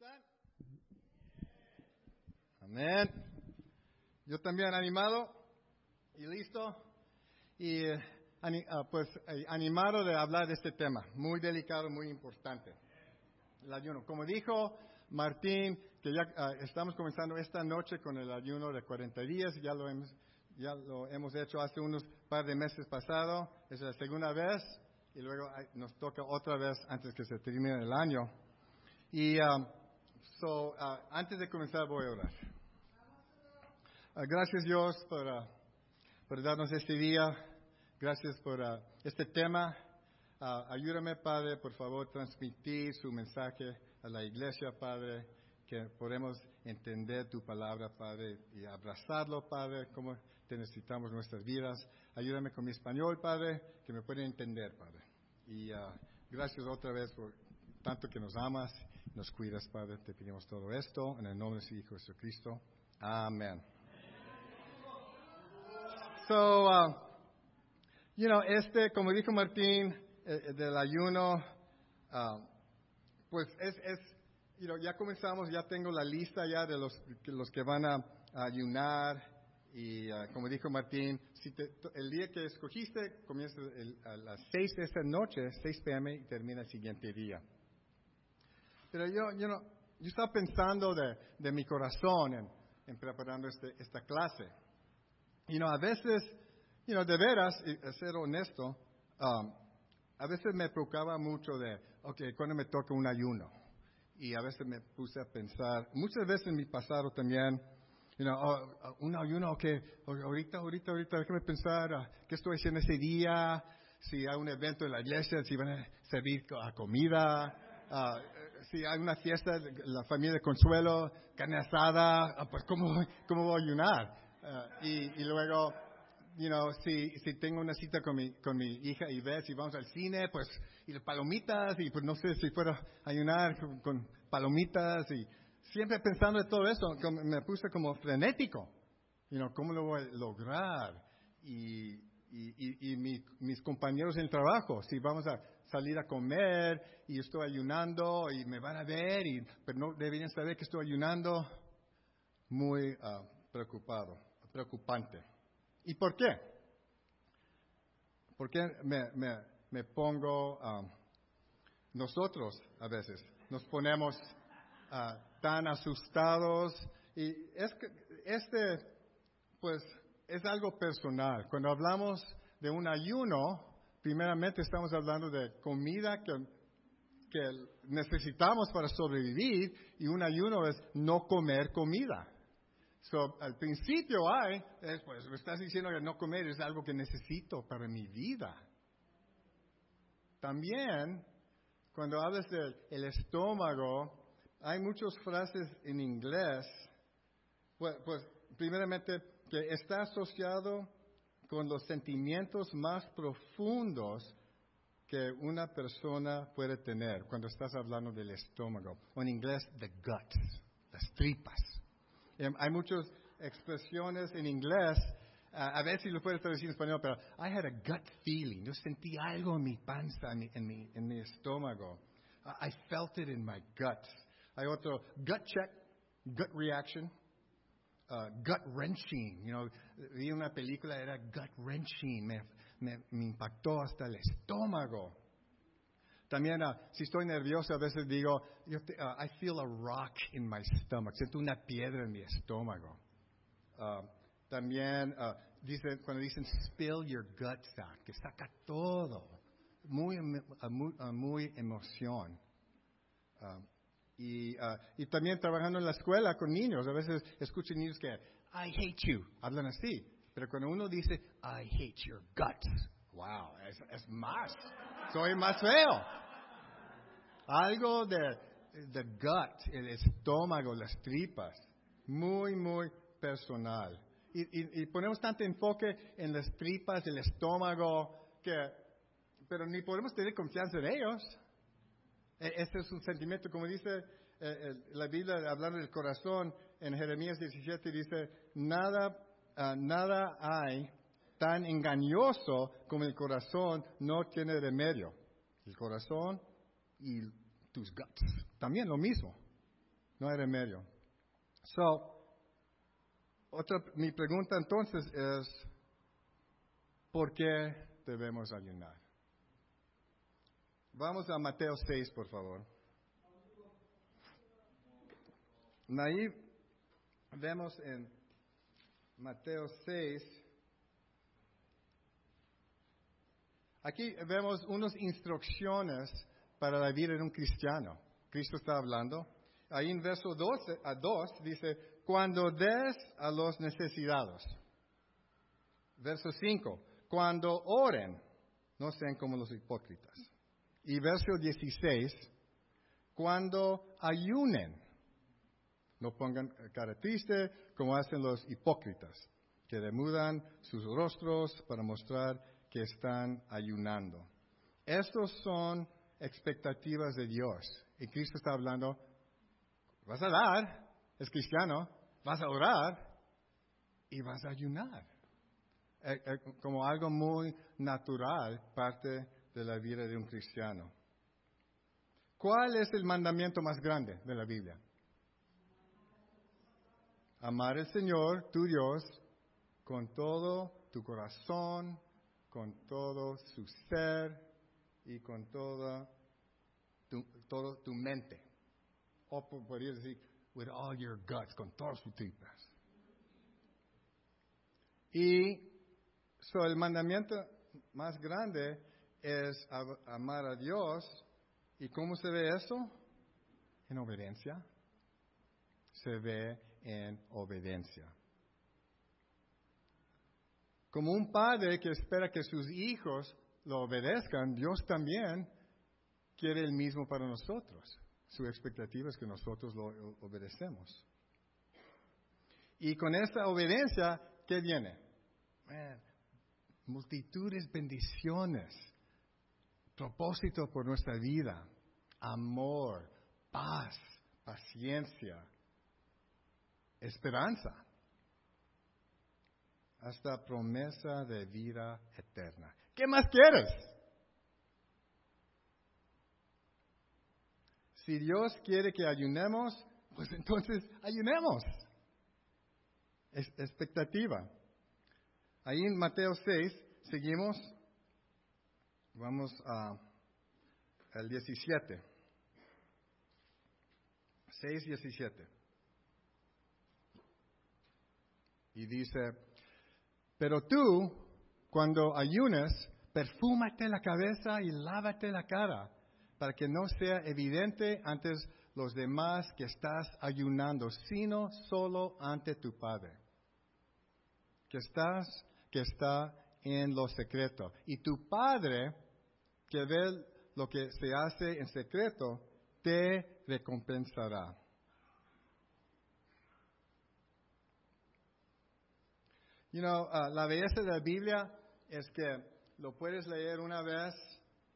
están? Amén. Yo también animado y listo y eh, ah, pues eh, animado de hablar de este tema, muy delicado, muy importante. El ayuno. Como dijo Martín, que ya ah, estamos comenzando esta noche con el ayuno de 40 días, ya lo hemos, ya lo hemos hecho hace unos par de meses pasado, es la segunda vez y luego ah, nos toca otra vez antes que se termine el año. Y um, so, ah, antes de comenzar voy a orar. Ah, gracias Dios por, ah, por darnos este día. Gracias por ah, este tema. Ah, ayúdame, Padre, por favor, transmitir su mensaje a la iglesia, Padre, que podemos entender tu palabra, Padre, y abrazarlo, Padre, como te necesitamos nuestras vidas. Ayúdame con mi español, Padre, que me pueden entender, Padre. Y gracias otra vez por tanto que nos amas, nos cuidas, Padre. Te pedimos todo esto en el nombre de su Hijo Jesucristo. Amén. So, uh, you know, este, como dijo Martín, eh, eh, del ayuno, uh, pues es, es, you know, ya comenzamos, ya tengo la lista ya de los, que- los que van a, ayunar. Y uh, como dijo Martín, si te- el día que escogiste comienza el- a las 6 de esta noche, 6 pm, y termina el siguiente día. Pero yo, you know, yo estaba pensando de, de mi corazón en, en preparando este, esta clase. You know, a veces, you know, de veras, y a ser honesto, um, a veces me preocupaba mucho de, ok, cuando me toca un ayuno. Y a veces me puse a pensar, muchas veces en mi pasado también, you know, oh, oh, un ayuno, ok, ok, ahorita, ahorita, ahorita, déjame pensar, ah, ¿qué estoy haciendo ese día? Si hay un evento en la iglesia, si van a servir a comida, eh, si hay una fiesta, la familia de consuelo, carne asada, ah, pues ¿cómo, cómo voy a ayunar? Ah, y, luego, you know, si, si tengo una cita con mi, con mi hija y ves si vamos al cine, pues, y las palomitas, y pues no sé si fuera a ayunar con, palomitas, y siempre pensando en todo eso, me puse como frenético, you know, ¿cómo lo voy a lograr? Y, y, y, y mi- mis compañeros en trabajo, si vamos a salir a comer y estoy ayunando y me van a ver, y, pero no deberían saber que estoy ayunando, muy ah, preocupado, preocupante. ¿Y por qué? ¿Por qué me, me, me pongo, ah, nosotros a veces nos ponemos ah, tan asustados? Y es que este, pues, es algo personal. Cuando hablamos de un ayuno, primeramente estamos hablando de comida que, que necesitamos para sobrevivir y un ayuno es no comer comida. So, al principio hay, es, pues estás diciendo que no comer es algo que necesito para mi vida. También, cuando hablas del el estómago, hay muchas frases en inglés, pues, pues primeramente que está asociado con los sentimientos más profundos que una persona puede tener cuando estás hablando del estómago, en inglés, the guts, las tripas. Em, hay muchas expresiones en inglés, ah, a ver si lo puedes traducir en español, pero I had a gut feeling. Yo sentí algo en mi panza, en mi, en mi, en mi estómago. I felt it in my guts. Hay otro, gut check, gut reaction, uh, gut wrenching. You know, vi una película, era gut wrenching. Me, me, impactó hasta el estómago. También, ah, si estoy nervioso, a veces digo, ah, I feel a rock in my stomach. Siento una piedra en mi estómago. También, cuando dicen spill your guts out, que saca todo. Muy, muy emoción. Y, ah, y también trabajando en la escuela con niños, a veces escucho niños que, I hate you, hablan así. Pero cuando uno dice, I hate your guts, wow, es, es más, soy más feo. Algo de, de gut, el estómago, las tripas, muy, muy personal. Y, y- y ponemos tanto enfoque en las tripas, el estómago, que, pero ni podemos tener confianza en ellos. Este es un sentimiento, como dice eh, la Biblia, hablando del corazón, en Jeremías 17 dice, nada, ah, nada hay tan engañoso como el corazón no tiene remedio. El corazón y tus guts, también lo mismo. no hay remedio. So, otra, mi pregunta entonces es, ¿por qué debemos ayunar? Vamos a Mateo 6, por favor. Ahí vemos en Mateo 6, aquí vemos unas instrucciones para la vida de un cristiano. Cristo está hablando. Ahí en verso 12 a 2 dice, cuando des a los necesitados. Verso 5, cuando oren, no sean como los hipócritas. Y verso 16, cuando ayunen. No pongan cara triste como hacen los hipócritas, que demudan sus rostros para mostrar que están ayunando. Estos son expectativas de Dios. Y Cristo está hablando, vas a dar, es cristiano, vas a orar y vas a ayunar. Eh, eh, como algo muy natural, parte de la vida de un cristiano. ¿Cuál es el mandamiento más grande de la Biblia? Amar al Señor, tu Dios, con todo tu corazón, con todo su ser y con toda tu, todo tu mente. O podría decir, with all your guts, con todas sus tripas. Y so, el mandamiento más grande es amar a Dios. ¿Y cómo se ve eso? En obediencia. Se ve en obediencia. Como un padre que espera que sus hijos lo obedezcan, Dios también quiere el mismo para nosotros. Su expectativa es que nosotros lo obedecemos. Y con esta obediencia, ¿qué viene? multitudes bendiciones, propósito por nuestra vida, amor, paz, paciencia, esperanza, hasta promesa de vida eterna. ¿Qué más quieres? Si Dios quiere que ayunemos, pues entonces ayunemos. Es expectativa. Ahí en Mateo 6, seguimos. Vamos a al 17. 6, 17. Y dice, pero tú, cuando ayunes, perfúmate la cabeza y lávate la cara, para que no sea evidente ante los demás que estás ayunando, sino solo ante tu Padre. Que estás, que está en lo secreto. Y tu Padre, que ve lo que se hace en secreto, te recompensará. You know, uh, la belleza de la Biblia es que lo puedes leer una vez.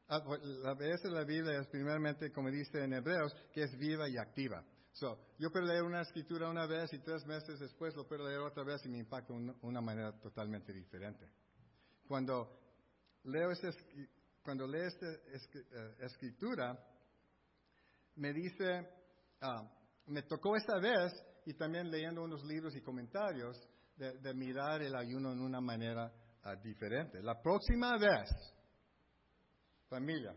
Uh, la belleza de la Biblia es primeramente, como dice en Hebreos, que es viva y activa. So, yo puedo leer una escritura una vez y tres meses después lo puedo leer otra vez y me impacta de una manera totalmente diferente. Cuando leo, esta, cuando leo esta uh, escritura, me dice, uh, me tocó esta vez y también leyendo unos libros y comentarios, de, mirar el ayuno en una manera ah, diferente. La próxima vez, familia,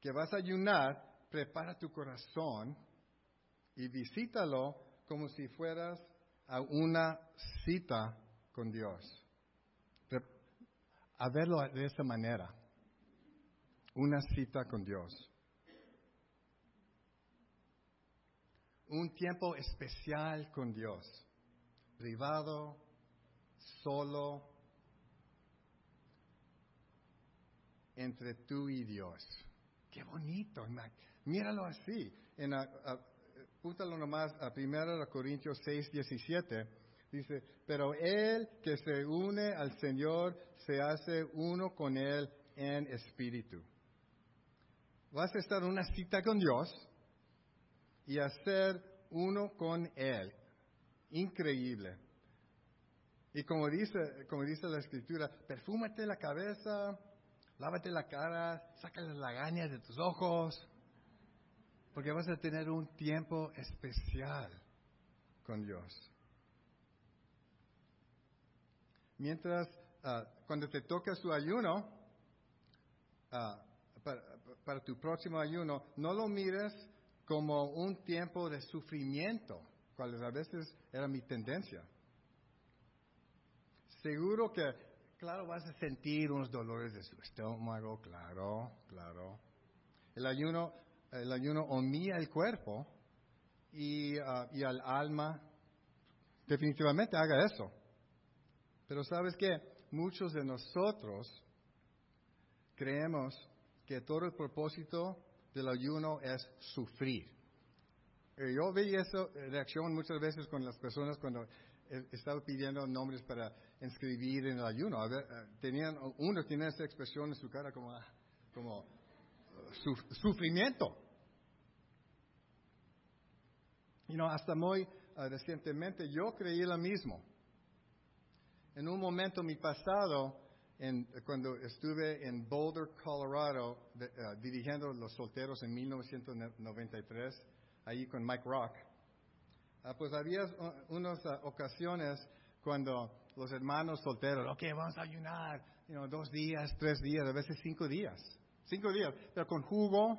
que vas a ayunar, prepara tu corazón y visítalo como si fueras a una cita con Dios. A verlo de esa manera. Una cita con Dios. Un tiempo especial con Dios privado, solo, entre tú y Dios. Qué bonito, míralo así. En púntalo nomás a 1 Corintios 6, 17. Dice, pero el que se une al Señor se hace uno con Él en espíritu. Vas a estar en una cita con Dios y hacer uno con Él increíble. Y como dice, como dice la escritura, perfúmate la cabeza, lávate la cara, saca las lagañas de tus ojos. Porque vas a tener un tiempo especial con Dios. Mientras, ah, cuando te toca su ayuno, ah, para, tu próximo ayuno, no lo mires como un tiempo de sufrimiento, cual a veces era mi tendencia. Seguro que, claro, vas a sentir unos dolores de su estómago, claro, claro. El ayuno, el ayuno omía el cuerpo y, ah, y al alma. Definitivamente haga eso. Pero sabes que muchos de nosotros creemos que todo el propósito del ayuno es sufrir. Eh, yo vi esa reacción muchas veces con las personas cuando estaba pidiendo nombres para inscribir en el ayuno. Eh, tenían, uno tiene esa expresión en su cara como, ah, como sufrimiento. Y no, hasta muy uh, recientemente yo creí lo mismo. En un momento mi pasado, en, cuando estuve en Boulder, Colorado, uh, dirigiendo los solteros en 1993, ahí con Mike Rock, uh, pues había unas ocasiones cuando los hermanos solteros, ok, vamos a ayunar, dos días, tres días, a veces cinco días. Cinco días, pero con jugo,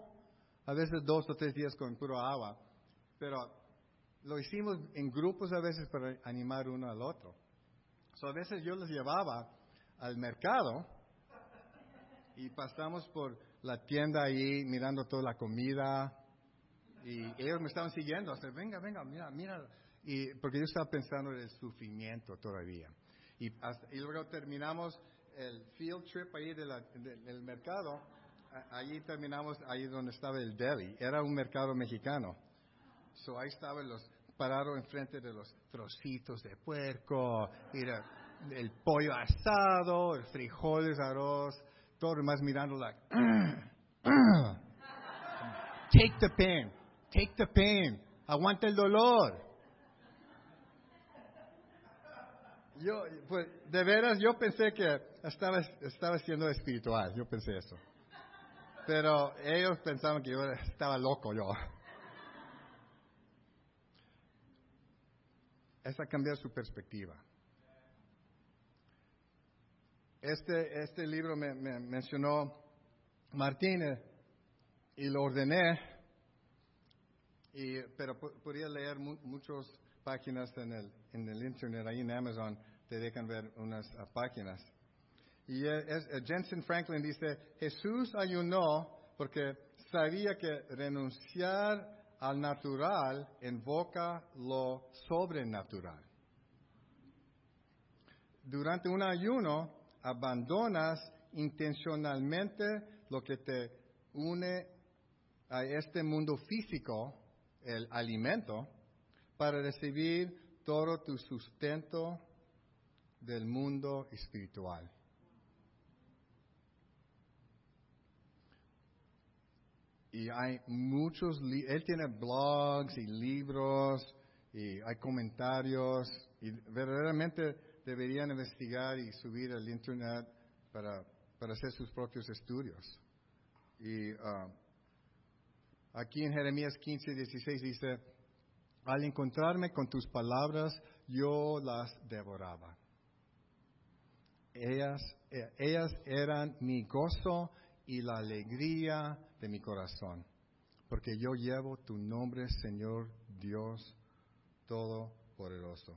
a veces dos o tres días con puro agua. Pero lo hicimos en grupos a veces para animar uno al otro. So, a veces yo los llevaba al mercado y pasamos por la tienda ahí mirando toda la comida y ellos me estaban siguiendo, o venga, venga, mira, mira, y porque yo estaba pensando en el sufrimiento todavía. Y, y luego terminamos el field trip ahí del mercado allí terminamos, ahí donde estaba el deli. Era un mercado mexicano. So, ahí estaban los, parados enfrente de los trocitos de puerco, el pollo asado, el frijoles, arroz, todo más mirando like, take the pain, take the pain, aguanta el dolor. Yo, pues, de veras, yo pensé que estaba, estaba siendo espiritual, yo pensé eso. Pero ellos pensaban que yo estaba loco yo. Es a cambiar su perspectiva. Este, este libro me, mencionó Martínez y lo ordené, y, pero podría leer muchas páginas en el, en el internet, ahí en Amazon te dejan ver unas ah, páginas. Y es, Jensen Franklin dice, Jesús ayunó porque sabía que renunciar al natural invoca lo sobrenatural. Durante un ayuno abandonas intencionalmente lo que te une a este mundo físico, el alimento, para recibir todo tu sustento del mundo espiritual. Y hay muchos, él tiene blogs y libros y hay comentarios y verdaderamente deberían investigar y subir al internet para, para hacer sus propios estudios. Y uh, aquí en Jeremías 15, 16 dice, al encontrarme con tus palabras, yo las devoraba. Ellas, eh, ellas eran mi gozo y la alegría de mi corazón, porque yo llevo tu nombre, Señor Dios Todopoderoso.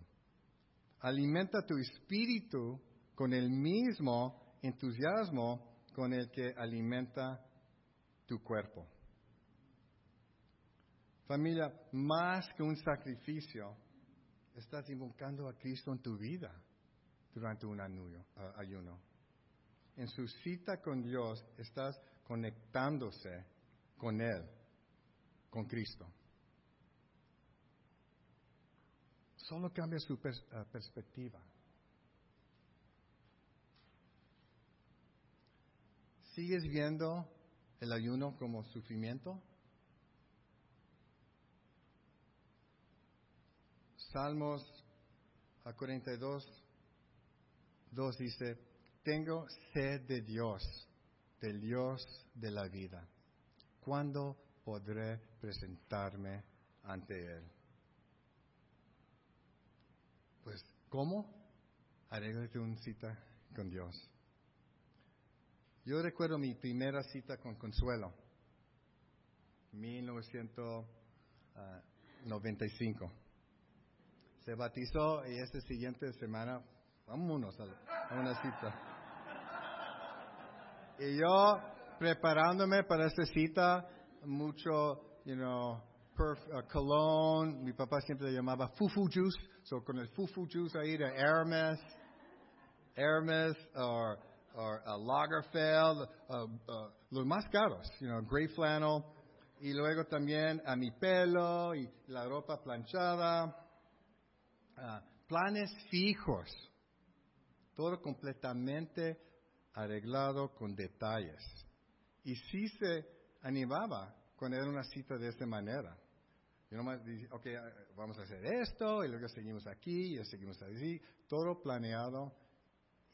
Alimenta tu espíritu con el mismo entusiasmo con el que alimenta tu cuerpo. Familia, más que un sacrificio, estás invocando a Cristo en tu vida durante un ayuno en su cita con Dios, estás conectándose con Él, con Cristo. Solo cambia su eh, perspectiva. ¿Sigues viendo el ayuno como sufrimiento? Salmos a 42, 2 dice, tengo sed de Dios, del Dios de la vida. ¿Cuándo podré presentarme ante Él. Pues, ¿cómo? Arréglate una cita con Dios. Yo recuerdo mi primera cita con Consuelo, 1995. Se bautizó y esta siguiente semana, vámonos a, una cita. Y yo preparándome para esta cita, mucho, you know, perf, uh, cologne, mi papá siempre le llamaba fufu juice, so con el fufu juice ahí de Hermes, Hermes, o or uh, Lagerfeld, uh, uh, los más caros, you know, gray flannel, y luego también a mi pelo y la ropa planchada, uh, planes fijos, todo completamente arreglado con detalles. Y sí se animaba cuando era una cita de esta manera. Y nomás dice, ok, vamos a hacer esto, y luego seguimos aquí, y seguimos así, todo planeado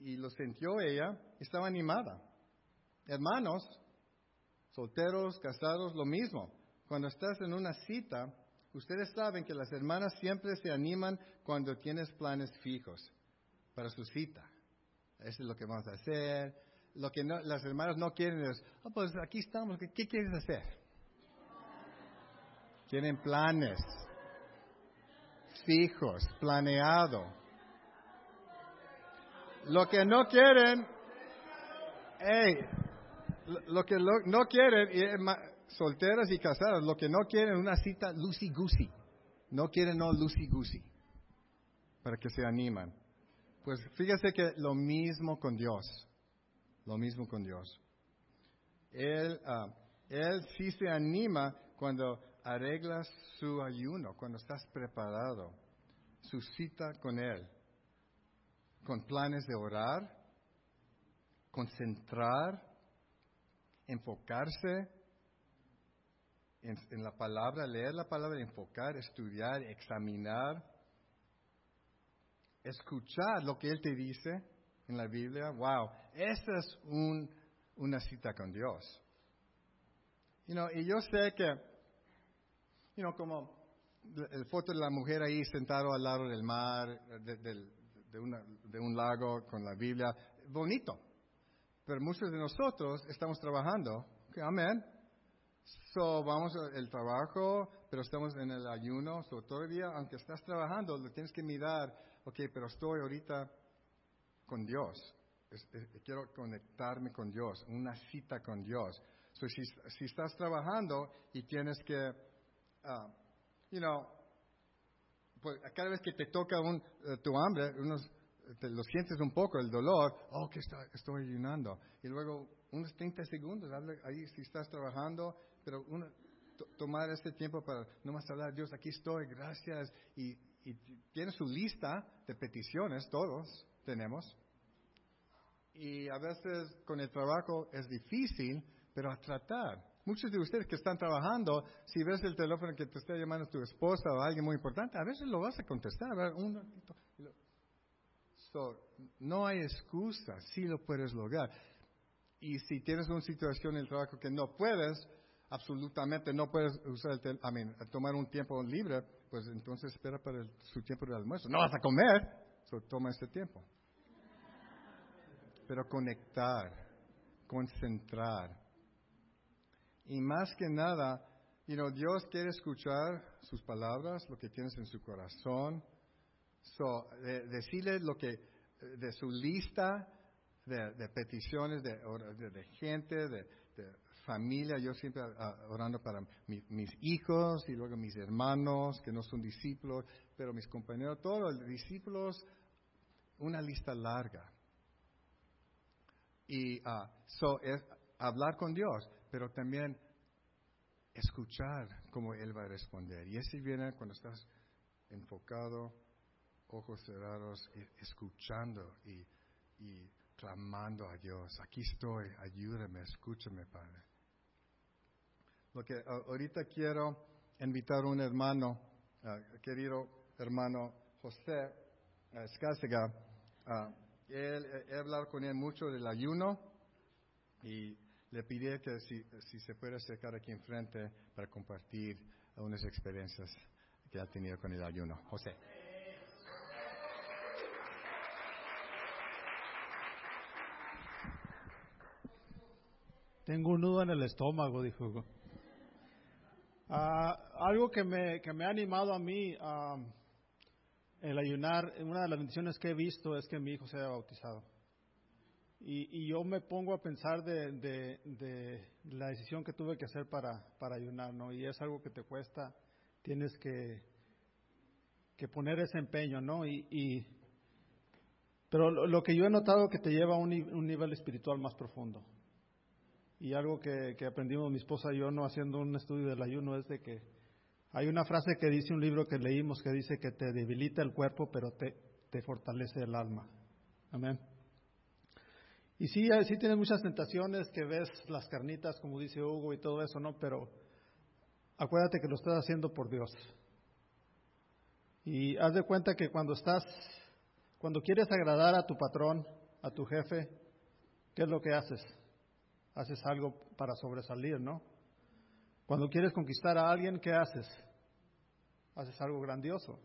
y lo sintió ella, estaba animada. Hermanos, solteros, casados, lo mismo. Cuando estás en una cita, ustedes saben que las hermanas siempre se animan cuando tienes planes fijos para su cita. Eso es lo que vamos a hacer. Lo que las hermanas no quieren es, oh, pues aquí estamos, ¿qué, qué quieres hacer? Tienen planes fijos, planeado. Lo que no quieren, hey, lo que no quieren, solteras y casadas, lo que no quieren una cita lucy goosey. No quieren no lucy goosey. Para que se animan. Pues fíjese que lo mismo con Dios. Lo mismo con Dios. Él, uh, él sí se anima cuando arreglas su ayuno, cuando estás preparado, su cita con Él con planes de orar, concentrar, enfocarse en, la palabra, leer la palabra, enfocar, estudiar, examinar, escuchar lo que Él te dice en la Biblia. Wow, esa es una cita con Dios. y yo sé que, you como el foto de la mujer ahí sentado al lado del mar, del, de, un lago con la Biblia, bonito. Pero muchos de nosotros estamos trabajando. amén. So, vamos al trabajo, pero estamos en el ayuno. So, todavía, aunque estás trabajando, lo tienes que mirar. Ok, pero estoy ahorita con Dios. quiero conectarme con Dios, una cita con Dios. So, si, si estás trabajando y tienes que, uh, you know, pues, cada vez que te toca un, eh, tu hambre, unos, te lo sientes un poco, el dolor, oh, que estoy ayunando. Y luego unos 30 segundos, ahí si estás trabajando, pero tomar este tiempo para no más hablar, Dios, aquí estoy, gracias. Y, tiene su lista de peticiones, todos tenemos. Y a veces con el trabajo es difícil, pero a tratar. Muchos de ustedes que están trabajando, si ves el teléfono que te está llamando tu esposa o alguien muy importante, a veces lo vas a contestar. A ver, un no hay excusa, sí lo puedes lograr. Y si tienes una situación en el trabajo que no puedes, absolutamente no puedes usar el tomar un tiempo libre, pues entonces espera para su tiempo de almuerzo. No vas a comer, so toma ese tiempo. Pero conectar, concentrar, y más que nada, you know, Dios quiere escuchar sus palabras, lo que tienes en su corazón. So, decirle lo que, de su lista de, peticiones de, de, gente, de, familia, yo siempre orando para mis hijos y luego mis hermanos que no son discípulos, pero mis compañeros, todos los discípulos, una lista larga. Y uh, so, es hablar con Dios pero también escuchar cómo Él va a responder. Y ese viene cuando estás enfocado, ojos cerrados, escuchando y, clamando a Dios. Aquí estoy, ayúdame, escúchame, Padre. Lo que ahorita quiero invitar a un hermano, querido hermano José Escásega, él, he hablado con él mucho del ayuno y le pide que si, si se puede acercar aquí enfrente para compartir unas experiencias que ha tenido con el ayuno. José. Tengo un nudo en el estómago, dijo. Ah, algo que me, que me ha animado a mí a el ayunar, una de las bendiciones que he visto es que mi hijo se haya bautizado. Y, yo me pongo a pensar de, de, la decisión que tuve que hacer para, para ayunar, ¿no? Y es algo que te cuesta, tienes que, que poner ese empeño, ¿no? Y, pero lo, que yo he notado que te lleva a un, un nivel espiritual más profundo. Y algo que, que, aprendimos mi esposa y yo no haciendo un estudio del ayuno es de que hay una frase que dice un libro que leímos que dice que te debilita el cuerpo pero te, te fortalece el alma. Amén. Y sí, eh, sí tienes muchas tentaciones que ves las carnitas, como dice Hugo, y todo eso, ¿no? Pero acuérdate que lo estás haciendo por Dios. Y haz de cuenta que cuando estás, cuando quieres agradar a tu patrón, a tu jefe, ¿qué es lo que haces? Haces algo para sobresalir, ¿no? Cuando quieres conquistar a alguien, ¿qué haces? Haces algo grandioso.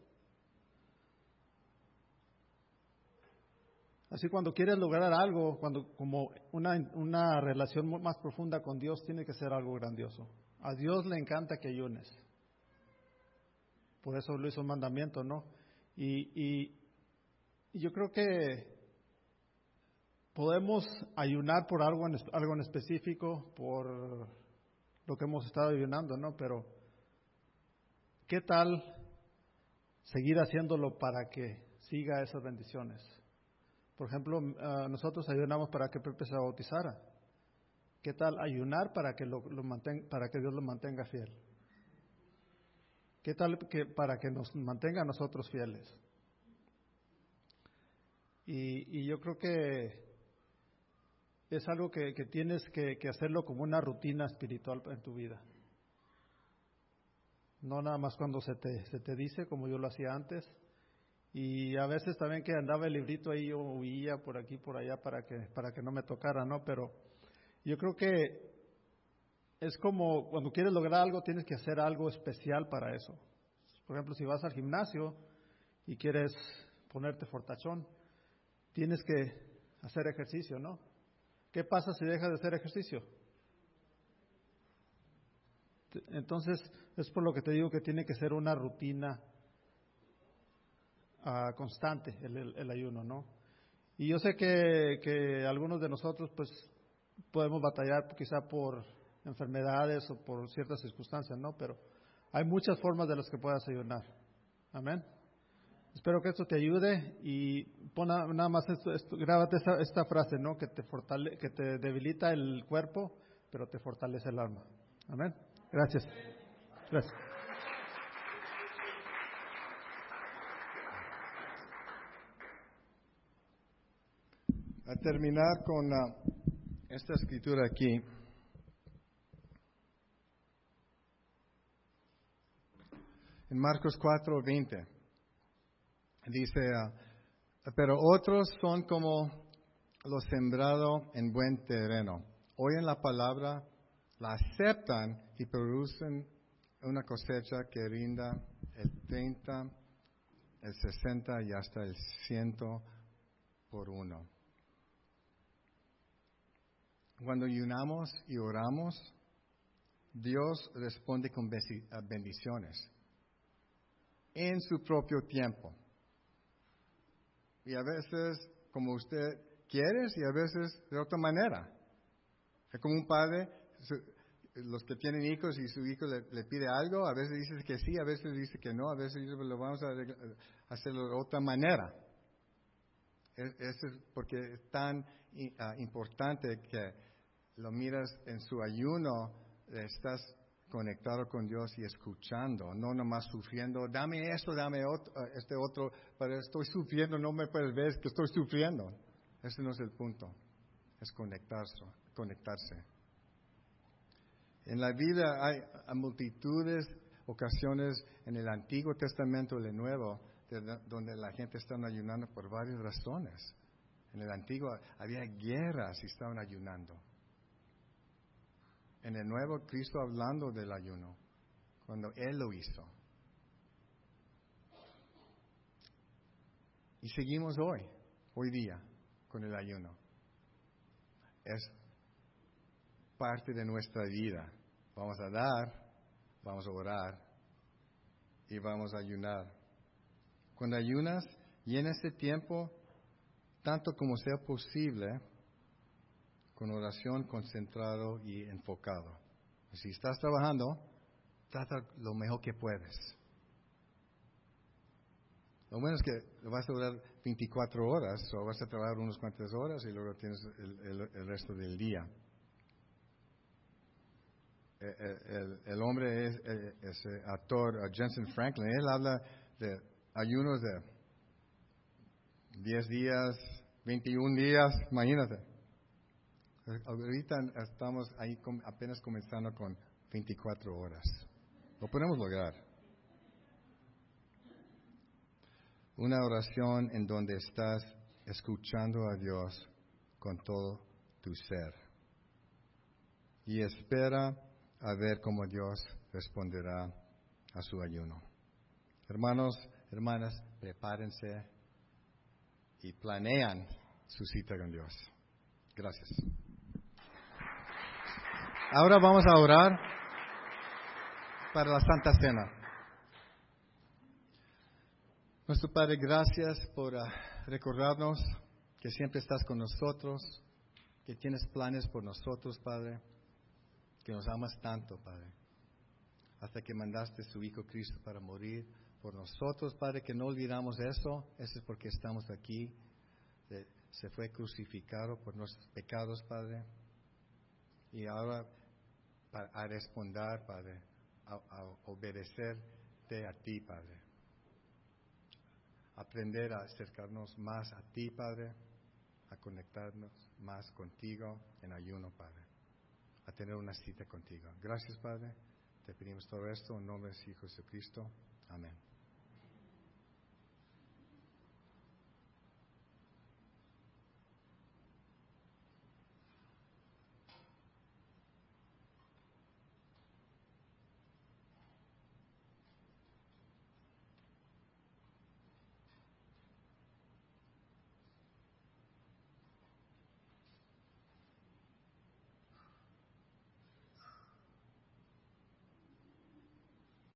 Así cuando quieres lograr algo, cuando como una, una relación más profunda con Dios, tiene que ser algo grandioso. A Dios le encanta que ayunes. Por eso lo hizo un mandamiento, ¿no? Y, y, yo creo que podemos ayunar por algo en, algo en específico, por lo que hemos estado ayunando, ¿no? Pero, ¿qué tal seguir haciéndolo para que siga esas bendiciones? Por ejemplo, ah, nosotros ayunamos para que Pepe se bautizara. ¿Qué tal ayunar para que, lo, para que Dios lo mantenga fiel? ¿Qué tal que para que nos mantenga a nosotros fieles? Y, yo creo que es algo que, tienes que, hacerlo como una rutina espiritual en tu vida. No nada más cuando se te, se te dice, como yo lo hacía antes, y a veces también que andaba el librito ahí, yo huía por aquí, por allá para que, para que no me tocara, ¿no? Pero yo creo que es como cuando quieres lograr algo, tienes que hacer algo especial para eso. Por ejemplo, si vas al gimnasio y quieres ponerte fortachón, tienes que hacer ejercicio, ¿no? ¿Qué pasa si dejas de hacer ejercicio? Entonces, es por lo que te digo que tiene que ser una rutina constante el, ayuno, ¿no? Y yo sé que, que algunos de nosotros, pues, podemos batallar quizá por enfermedades o por ciertas circunstancias, ¿no? Pero hay muchas formas de las que puedas ayunar. Amén. Espero que esto te ayude y pon nada más esto, grábate esta, esta, frase, ¿no? Que te, fortale, que te debilita el cuerpo, pero te fortalece el alma. Amén. Gracias. Gracias. a terminar con ah, esta escritura aquí. En Marcos 4, 20 dice, ah, pero otros son como los sembrados en buen terreno. Oyen la palabra, la aceptan y producen una cosecha que rinda el 30, el 60 y hasta el 100 por uno. Cuando ayunamos y oramos, Dios responde con bendiciones en su propio tiempo. Y a veces como usted quiere y a veces de otra manera. Es como un padre, los que tienen hijos y su hijo le, pide algo, a veces dice que sí, a veces dice que no, a veces dice lo vamos a hacerlo de otra manera. Eso es porque es tan ah, importante que lo miras en su ayuno, estás conectado con Dios y escuchando, no nomás sufriendo, dame esto, dame otro, eh, este otro, pero estoy sufriendo, no me puedes ver que estoy sufriendo. Ese no es el punto, es conectarse. conectarse. En la vida hay multitudes, ocasiones en el Antiguo Testamento y el Nuevo, donde la gente está ayunando por varias razones. En el Antiguo había guerras y estaban ayunando. En el nuevo Cristo hablando del ayuno, cuando Él lo hizo. Y seguimos hoy, hoy día, con el ayuno. Es parte de nuestra vida. Vamos a dar, vamos a orar y vamos a ayunar. Cuando ayunas, llena ese tiempo tanto como sea posible con oración concentrado y enfocado. Si estás trabajando, trata lo mejor que puedes. Lo bueno es que vas a durar 24 horas, o vas a trabajar unas cuantas horas y luego tienes el, resto del día. Eh, eh, el, hombre es eh, ese actor, Jensen Franklin, él habla de ayunos de 10 días, 21 días, imagínate. Ahorita estamos ahí apenas comenzando con 24 horas. Lo podemos lograr. Una oración en donde estás escuchando a Dios con todo tu ser. Y espera a ver cómo Dios responderá a su ayuno. Hermanos, hermanas, prepárense y planean su cita con Dios. Gracias. Ahora vamos a orar para la Santa Cena. Nuestro Padre, gracias por ah, recordarnos que siempre estás con nosotros, que tienes planes por nosotros, Padre, que nos amas tanto, Padre, hasta que mandaste a su Hijo Cristo para morir por nosotros, Padre, que no olvidamos eso, eso es porque estamos aquí, se fue crucificado por nuestros pecados, Padre, y ahora para, a responder, Padre, a, a obedecerte a ti, Padre. Aprender a acercarnos más a ti, Padre, a conectarnos más contigo en ayuno, Padre, a tener una cita contigo. Gracias, Padre. Te pedimos todo esto en nombre de Hijo Jesucristo. Amén.